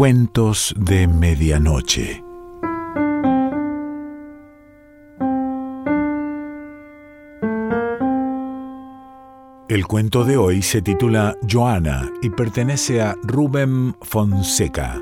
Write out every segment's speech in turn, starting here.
Cuentos de Medianoche. El cuento de hoy se titula Joana y pertenece a Rubén Fonseca.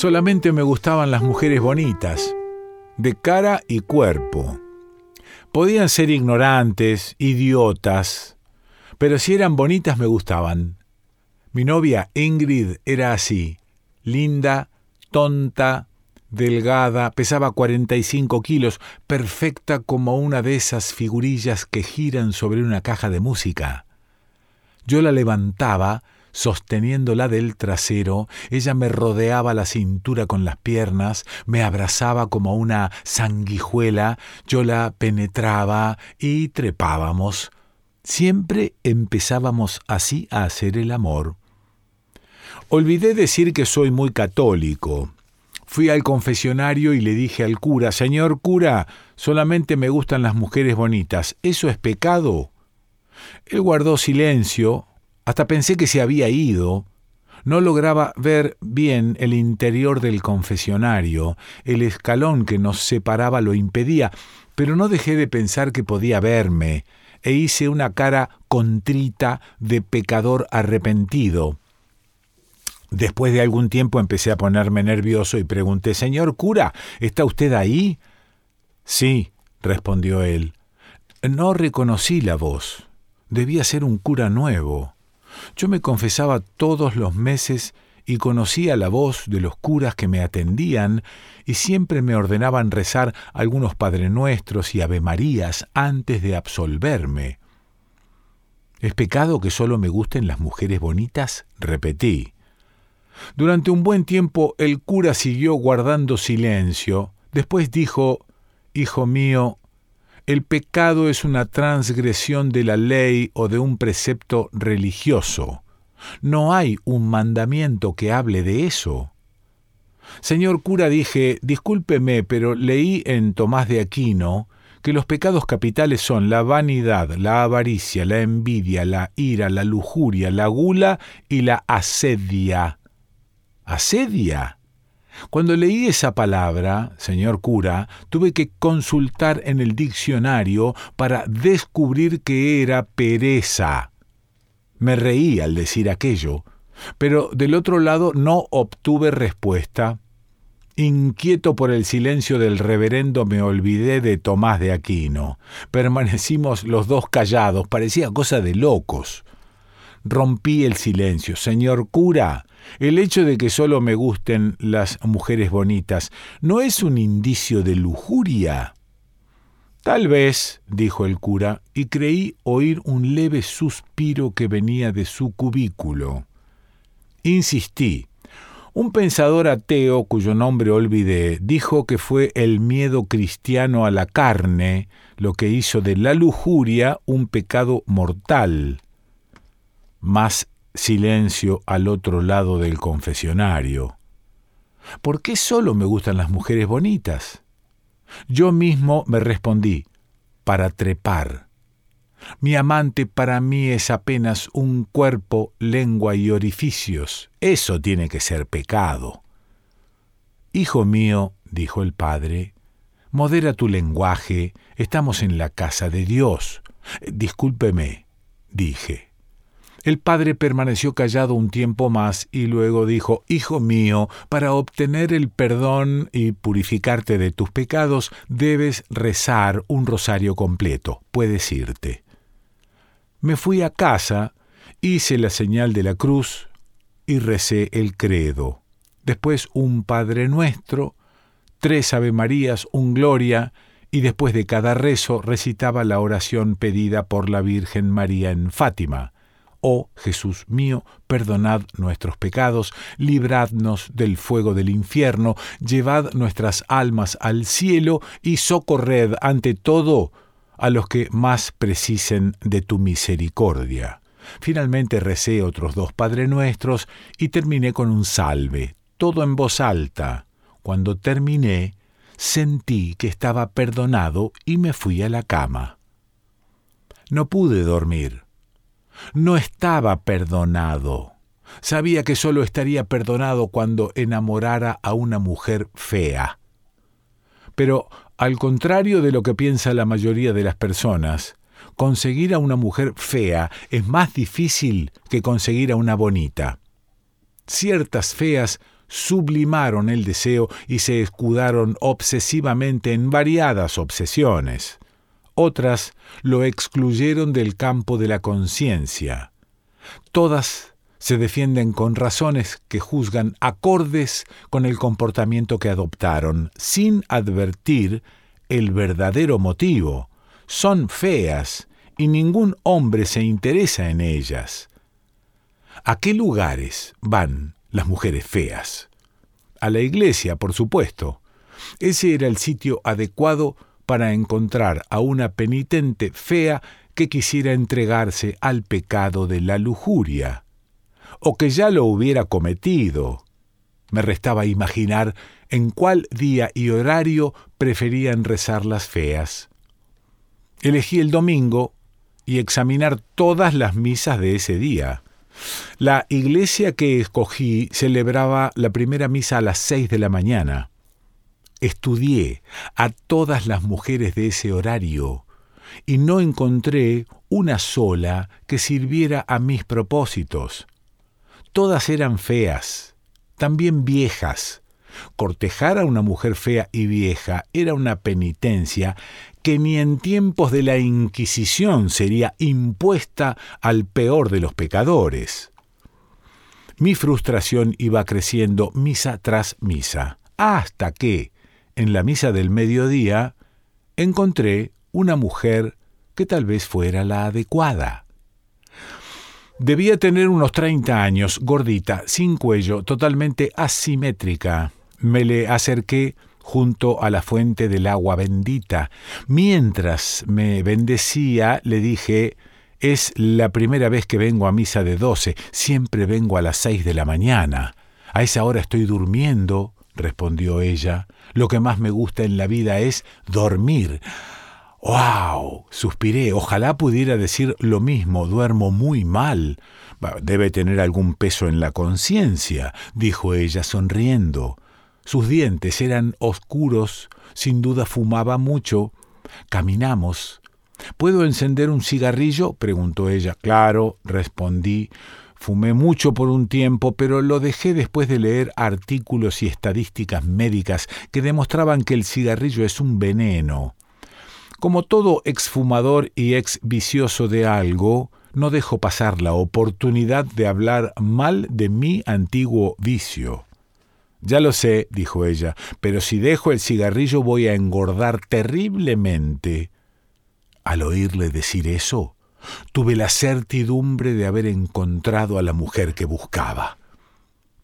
Solamente me gustaban las mujeres bonitas, de cara y cuerpo. Podían ser ignorantes, idiotas, pero si eran bonitas me gustaban. Mi novia Ingrid era así, linda, tonta, delgada, pesaba 45 kilos, perfecta como una de esas figurillas que giran sobre una caja de música. Yo la levantaba, Sosteniéndola del trasero, ella me rodeaba la cintura con las piernas, me abrazaba como una sanguijuela, yo la penetraba y trepábamos. Siempre empezábamos así a hacer el amor. Olvidé decir que soy muy católico. Fui al confesionario y le dije al cura, Señor cura, solamente me gustan las mujeres bonitas. ¿Eso es pecado? Él guardó silencio, hasta pensé que se había ido. No lograba ver bien el interior del confesionario, el escalón que nos separaba lo impedía, pero no dejé de pensar que podía verme, e hice una cara contrita de pecador arrepentido. Después de algún tiempo empecé a ponerme nervioso y pregunté Señor cura, ¿está usted ahí? Sí, respondió él. No reconocí la voz. Debía ser un cura nuevo. Yo me confesaba todos los meses y conocía la voz de los curas que me atendían y siempre me ordenaban rezar algunos Padre Nuestros y Ave Marías antes de absolverme. ¿Es pecado que solo me gusten las mujeres bonitas? repetí. Durante un buen tiempo el cura siguió guardando silencio. Después dijo Hijo mío, el pecado es una transgresión de la ley o de un precepto religioso. No hay un mandamiento que hable de eso. Señor cura, dije, discúlpeme, pero leí en Tomás de Aquino que los pecados capitales son la vanidad, la avaricia, la envidia, la ira, la lujuria, la gula y la asedia. ¿Asedia? Cuando leí esa palabra, señor cura, tuve que consultar en el diccionario para descubrir que era pereza. Me reí al decir aquello, pero del otro lado no obtuve respuesta. Inquieto por el silencio del reverendo me olvidé de Tomás de Aquino. Permanecimos los dos callados, parecía cosa de locos. Rompí el silencio. Señor cura, el hecho de que solo me gusten las mujeres bonitas no es un indicio de lujuria. Tal vez, dijo el cura, y creí oír un leve suspiro que venía de su cubículo. Insistí. Un pensador ateo, cuyo nombre olvidé, dijo que fue el miedo cristiano a la carne lo que hizo de la lujuria un pecado mortal. Más silencio al otro lado del confesionario. ¿Por qué solo me gustan las mujeres bonitas? Yo mismo me respondí, para trepar. Mi amante para mí es apenas un cuerpo, lengua y orificios. Eso tiene que ser pecado. Hijo mío, dijo el padre, modera tu lenguaje, estamos en la casa de Dios. Discúlpeme, dije. El padre permaneció callado un tiempo más y luego dijo, Hijo mío, para obtener el perdón y purificarte de tus pecados, debes rezar un rosario completo. Puedes irte. Me fui a casa, hice la señal de la cruz y recé el credo. Después un Padre Nuestro, tres Ave Marías, un Gloria, y después de cada rezo recitaba la oración pedida por la Virgen María en Fátima Oh Jesús mío, perdonad nuestros pecados, libradnos del fuego del infierno, llevad nuestras almas al cielo y socorred ante todo a los que más precisen de tu misericordia. Finalmente recé otros dos Padre Nuestros y terminé con un salve, todo en voz alta. Cuando terminé, sentí que estaba perdonado y me fui a la cama. No pude dormir. No estaba perdonado. Sabía que solo estaría perdonado cuando enamorara a una mujer fea. Pero, al contrario de lo que piensa la mayoría de las personas, conseguir a una mujer fea es más difícil que conseguir a una bonita. Ciertas feas sublimaron el deseo y se escudaron obsesivamente en variadas obsesiones. Otras lo excluyeron del campo de la conciencia. Todas se defienden con razones que juzgan acordes con el comportamiento que adoptaron, sin advertir el verdadero motivo. Son feas y ningún hombre se interesa en ellas. ¿A qué lugares van las mujeres feas. A la iglesia, por supuesto. Ese era el sitio adecuado para encontrar a una penitente fea que quisiera entregarse al pecado de la lujuria, o que ya lo hubiera cometido. Me restaba imaginar en cuál día y horario preferían rezar las feas. Elegí el domingo y examinar todas las misas de ese día. La iglesia que escogí celebraba la primera misa a las seis de la mañana. Estudié a todas las mujeres de ese horario y no encontré una sola que sirviera a mis propósitos. Todas eran feas, también viejas. Cortejar a una mujer fea y vieja era una penitencia que ni en tiempos de la Inquisición sería impuesta al peor de los pecadores. Mi frustración iba creciendo misa tras misa, hasta que, en la misa del mediodía, encontré una mujer que tal vez fuera la adecuada. Debía tener unos 30 años, gordita, sin cuello, totalmente asimétrica. Me le acerqué junto a la fuente del agua bendita. Mientras me bendecía, le dije, es la primera vez que vengo a misa de doce, siempre vengo a las seis de la mañana. A esa hora estoy durmiendo, respondió ella. Lo que más me gusta en la vida es dormir. ¡Wow! suspiré. Ojalá pudiera decir lo mismo. Duermo muy mal. Debe tener algún peso en la conciencia, dijo ella sonriendo. Sus dientes eran oscuros, sin duda fumaba mucho. Caminamos. ¿Puedo encender un cigarrillo? preguntó ella. Claro, respondí. Fumé mucho por un tiempo, pero lo dejé después de leer artículos y estadísticas médicas que demostraban que el cigarrillo es un veneno. Como todo exfumador y ex vicioso de algo, no dejo pasar la oportunidad de hablar mal de mi antiguo vicio. Ya lo sé, dijo ella, pero si dejo el cigarrillo voy a engordar terriblemente. Al oírle decir eso, tuve la certidumbre de haber encontrado a la mujer que buscaba.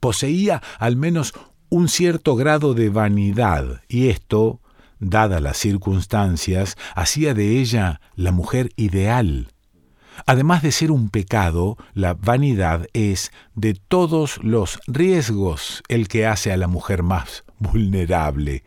Poseía al menos un cierto grado de vanidad, y esto, dadas las circunstancias, hacía de ella la mujer ideal Además de ser un pecado, la vanidad es de todos los riesgos el que hace a la mujer más vulnerable.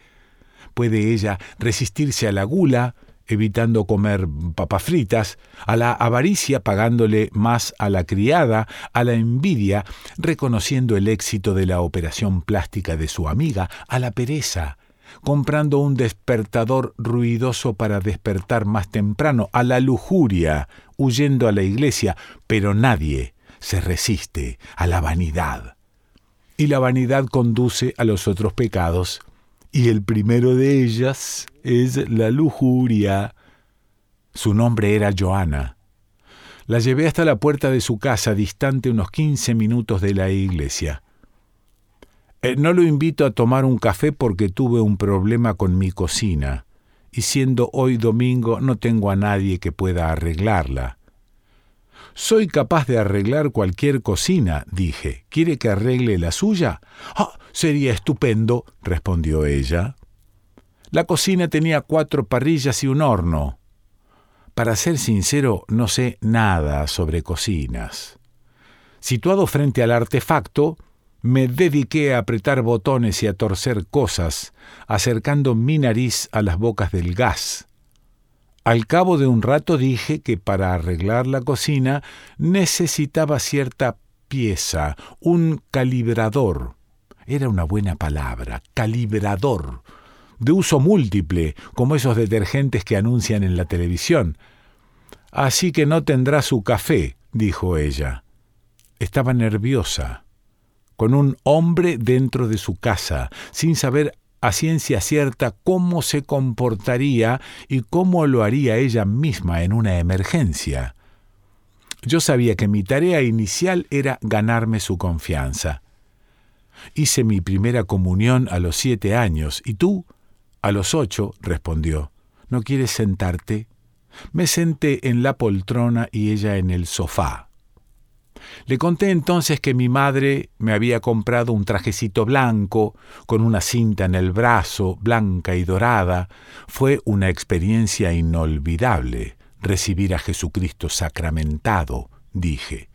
Puede ella resistirse a la gula, evitando comer papas fritas, a la avaricia pagándole más a la criada, a la envidia reconociendo el éxito de la operación plástica de su amiga, a la pereza comprando un despertador ruidoso para despertar más temprano, a la lujuria, huyendo a la iglesia, pero nadie se resiste a la vanidad. Y la vanidad conduce a los otros pecados, y el primero de ellas es la lujuria. Su nombre era Joana. La llevé hasta la puerta de su casa, distante unos quince minutos de la iglesia. Eh, no lo invito a tomar un café porque tuve un problema con mi cocina, y siendo hoy domingo no tengo a nadie que pueda arreglarla. Soy capaz de arreglar cualquier cocina, dije. ¿Quiere que arregle la suya? Ah, sería estupendo, respondió ella. La cocina tenía cuatro parrillas y un horno. para ser sincero, no sé nada sobre cocinas. Situado frente al artefacto, me dediqué a apretar botones y a torcer cosas, acercando mi nariz a las bocas del gas. Al cabo de un rato dije que para arreglar la cocina necesitaba cierta pieza, un calibrador. Era una buena palabra, calibrador, de uso múltiple, como esos detergentes que anuncian en la televisión. Así que no tendrá su café, dijo ella. Estaba nerviosa, con un hombre dentro de su casa, sin saber a ciencia cierta cómo se comportaría y cómo lo haría ella misma en una emergencia. Yo sabía que mi tarea inicial era ganarme su confianza. Hice mi primera comunión a los siete años, ¿y tú? A los ocho, respondió. ¿No quieres sentarte? Me senté en la poltrona y ella en el sofá. Le conté entonces que mi madre me había comprado un trajecito blanco, con una cinta en el brazo, blanca y dorada. Fue una experiencia inolvidable recibir a Jesucristo sacramentado, dije.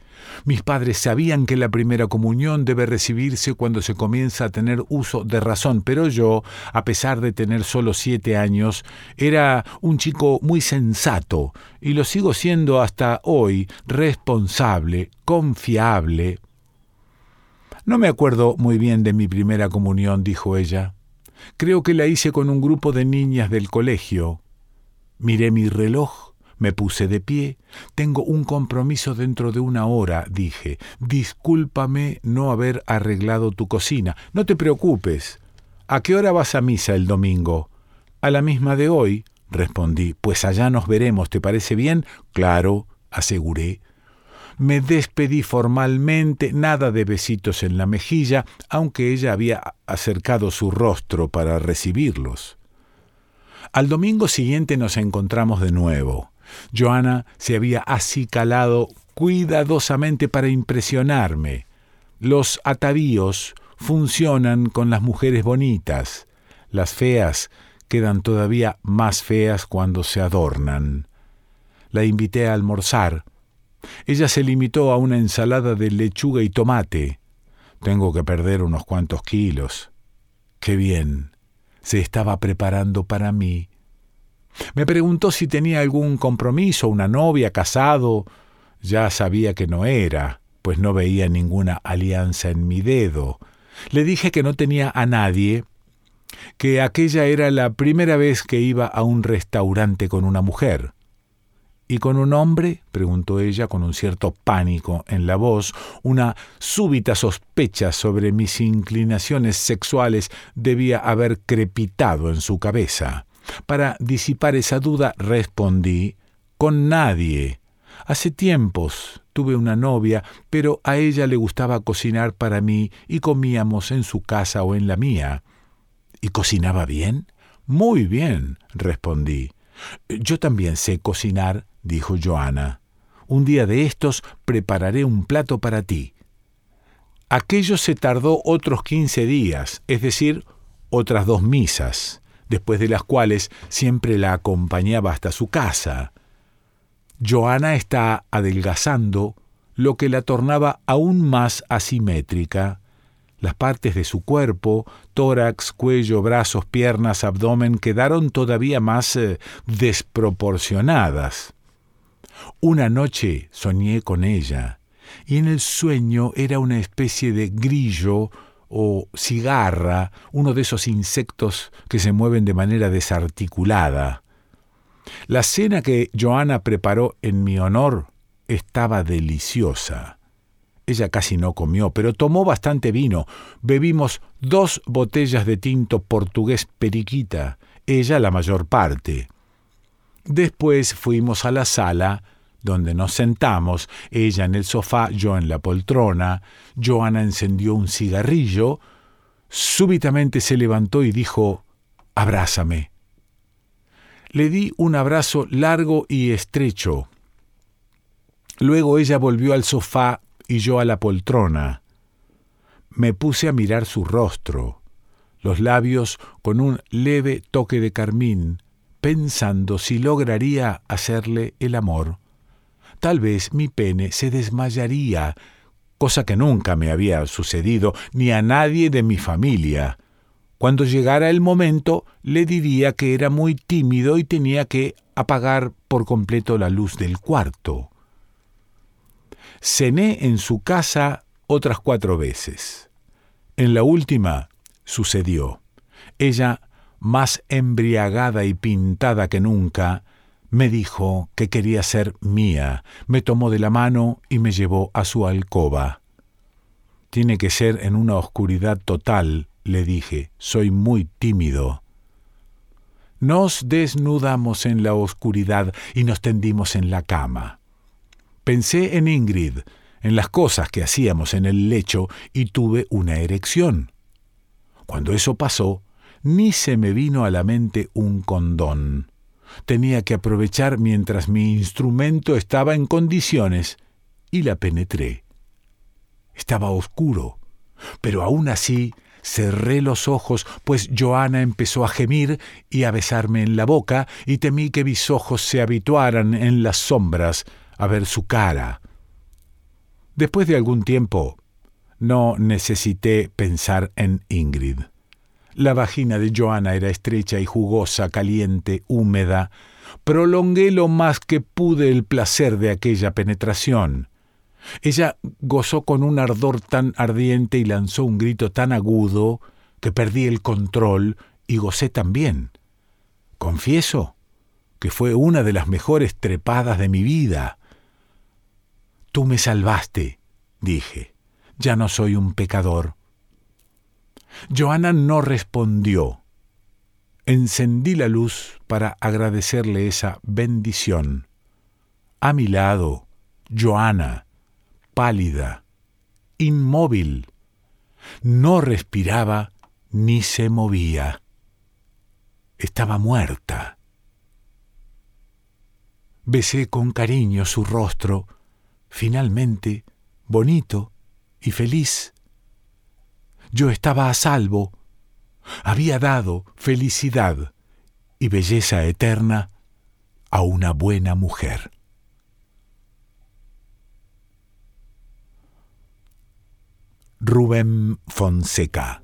Mis padres sabían que la primera comunión debe recibirse cuando se comienza a tener uso de razón, pero yo, a pesar de tener solo siete años, era un chico muy sensato, y lo sigo siendo hasta hoy, responsable, confiable. No me acuerdo muy bien de mi primera comunión, dijo ella. Creo que la hice con un grupo de niñas del colegio. Miré mi reloj me puse de pie. Tengo un compromiso dentro de una hora, dije. Discúlpame no haber arreglado tu cocina. No te preocupes. ¿A qué hora vas a misa el domingo? A la misma de hoy, respondí. Pues allá nos veremos, ¿te parece bien? Claro, aseguré. Me despedí formalmente, nada de besitos en la mejilla, aunque ella había acercado su rostro para recibirlos. Al domingo siguiente nos encontramos de nuevo. Joana se había acicalado cuidadosamente para impresionarme. Los atavíos funcionan con las mujeres bonitas. Las feas quedan todavía más feas cuando se adornan. La invité a almorzar. Ella se limitó a una ensalada de lechuga y tomate. Tengo que perder unos cuantos kilos. Qué bien. Se estaba preparando para mí me preguntó si tenía algún compromiso, una novia, casado. Ya sabía que no era, pues no veía ninguna alianza en mi dedo. Le dije que no tenía a nadie, que aquella era la primera vez que iba a un restaurante con una mujer. ¿Y con un hombre? preguntó ella con un cierto pánico en la voz, una súbita sospecha sobre mis inclinaciones sexuales debía haber crepitado en su cabeza. Para disipar esa duda respondí, con nadie. Hace tiempos tuve una novia, pero a ella le gustaba cocinar para mí y comíamos en su casa o en la mía. ¿Y cocinaba bien? Muy bien, respondí. Yo también sé cocinar, dijo Joana. Un día de estos prepararé un plato para ti. Aquello se tardó otros quince días, es decir, otras dos misas después de las cuales siempre la acompañaba hasta su casa. Joana está adelgazando, lo que la tornaba aún más asimétrica. Las partes de su cuerpo, tórax, cuello, brazos, piernas, abdomen, quedaron todavía más eh, desproporcionadas. Una noche soñé con ella, y en el sueño era una especie de grillo o cigarra, uno de esos insectos que se mueven de manera desarticulada. La cena que Joana preparó en mi honor estaba deliciosa. Ella casi no comió, pero tomó bastante vino. Bebimos dos botellas de tinto portugués periquita, ella la mayor parte. Después fuimos a la sala donde nos sentamos, ella en el sofá, yo en la poltrona. Joana encendió un cigarrillo, súbitamente se levantó y dijo, Abrázame. Le di un abrazo largo y estrecho. Luego ella volvió al sofá y yo a la poltrona. Me puse a mirar su rostro, los labios con un leve toque de carmín, pensando si lograría hacerle el amor. Tal vez mi pene se desmayaría, cosa que nunca me había sucedido ni a nadie de mi familia. Cuando llegara el momento, le diría que era muy tímido y tenía que apagar por completo la luz del cuarto. Cené en su casa otras cuatro veces. En la última sucedió. Ella, más embriagada y pintada que nunca, me dijo que quería ser mía, me tomó de la mano y me llevó a su alcoba. Tiene que ser en una oscuridad total, le dije, soy muy tímido. Nos desnudamos en la oscuridad y nos tendimos en la cama. Pensé en Ingrid, en las cosas que hacíamos en el lecho y tuve una erección. Cuando eso pasó, ni se me vino a la mente un condón. Tenía que aprovechar mientras mi instrumento estaba en condiciones y la penetré. Estaba oscuro, pero aún así cerré los ojos, pues Joana empezó a gemir y a besarme en la boca, y temí que mis ojos se habituaran en las sombras a ver su cara. Después de algún tiempo, no necesité pensar en Ingrid. La vagina de Joana era estrecha y jugosa, caliente, húmeda. Prolongué lo más que pude el placer de aquella penetración. Ella gozó con un ardor tan ardiente y lanzó un grito tan agudo que perdí el control y gocé también. Confieso que fue una de las mejores trepadas de mi vida. Tú me salvaste, dije. Ya no soy un pecador. Joana no respondió. Encendí la luz para agradecerle esa bendición. A mi lado, Joana, pálida, inmóvil, no respiraba ni se movía. Estaba muerta. Besé con cariño su rostro finalmente, bonito y feliz. Yo estaba a salvo, había dado felicidad y belleza eterna a una buena mujer. Rubén Fonseca